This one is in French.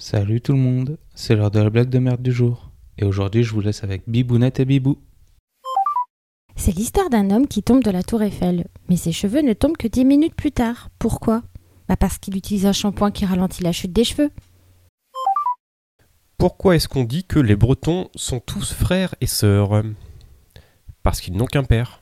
Salut tout le monde, c'est l'heure de la blague de merde du jour. Et aujourd'hui, je vous laisse avec Bibounette et Bibou. C'est l'histoire d'un homme qui tombe de la tour Eiffel, mais ses cheveux ne tombent que dix minutes plus tard. Pourquoi? Bah parce qu'il utilise un shampoing qui ralentit la chute des cheveux. Pourquoi est-ce qu'on dit que les Bretons sont tous frères et sœurs? Parce qu'ils n'ont qu'un père.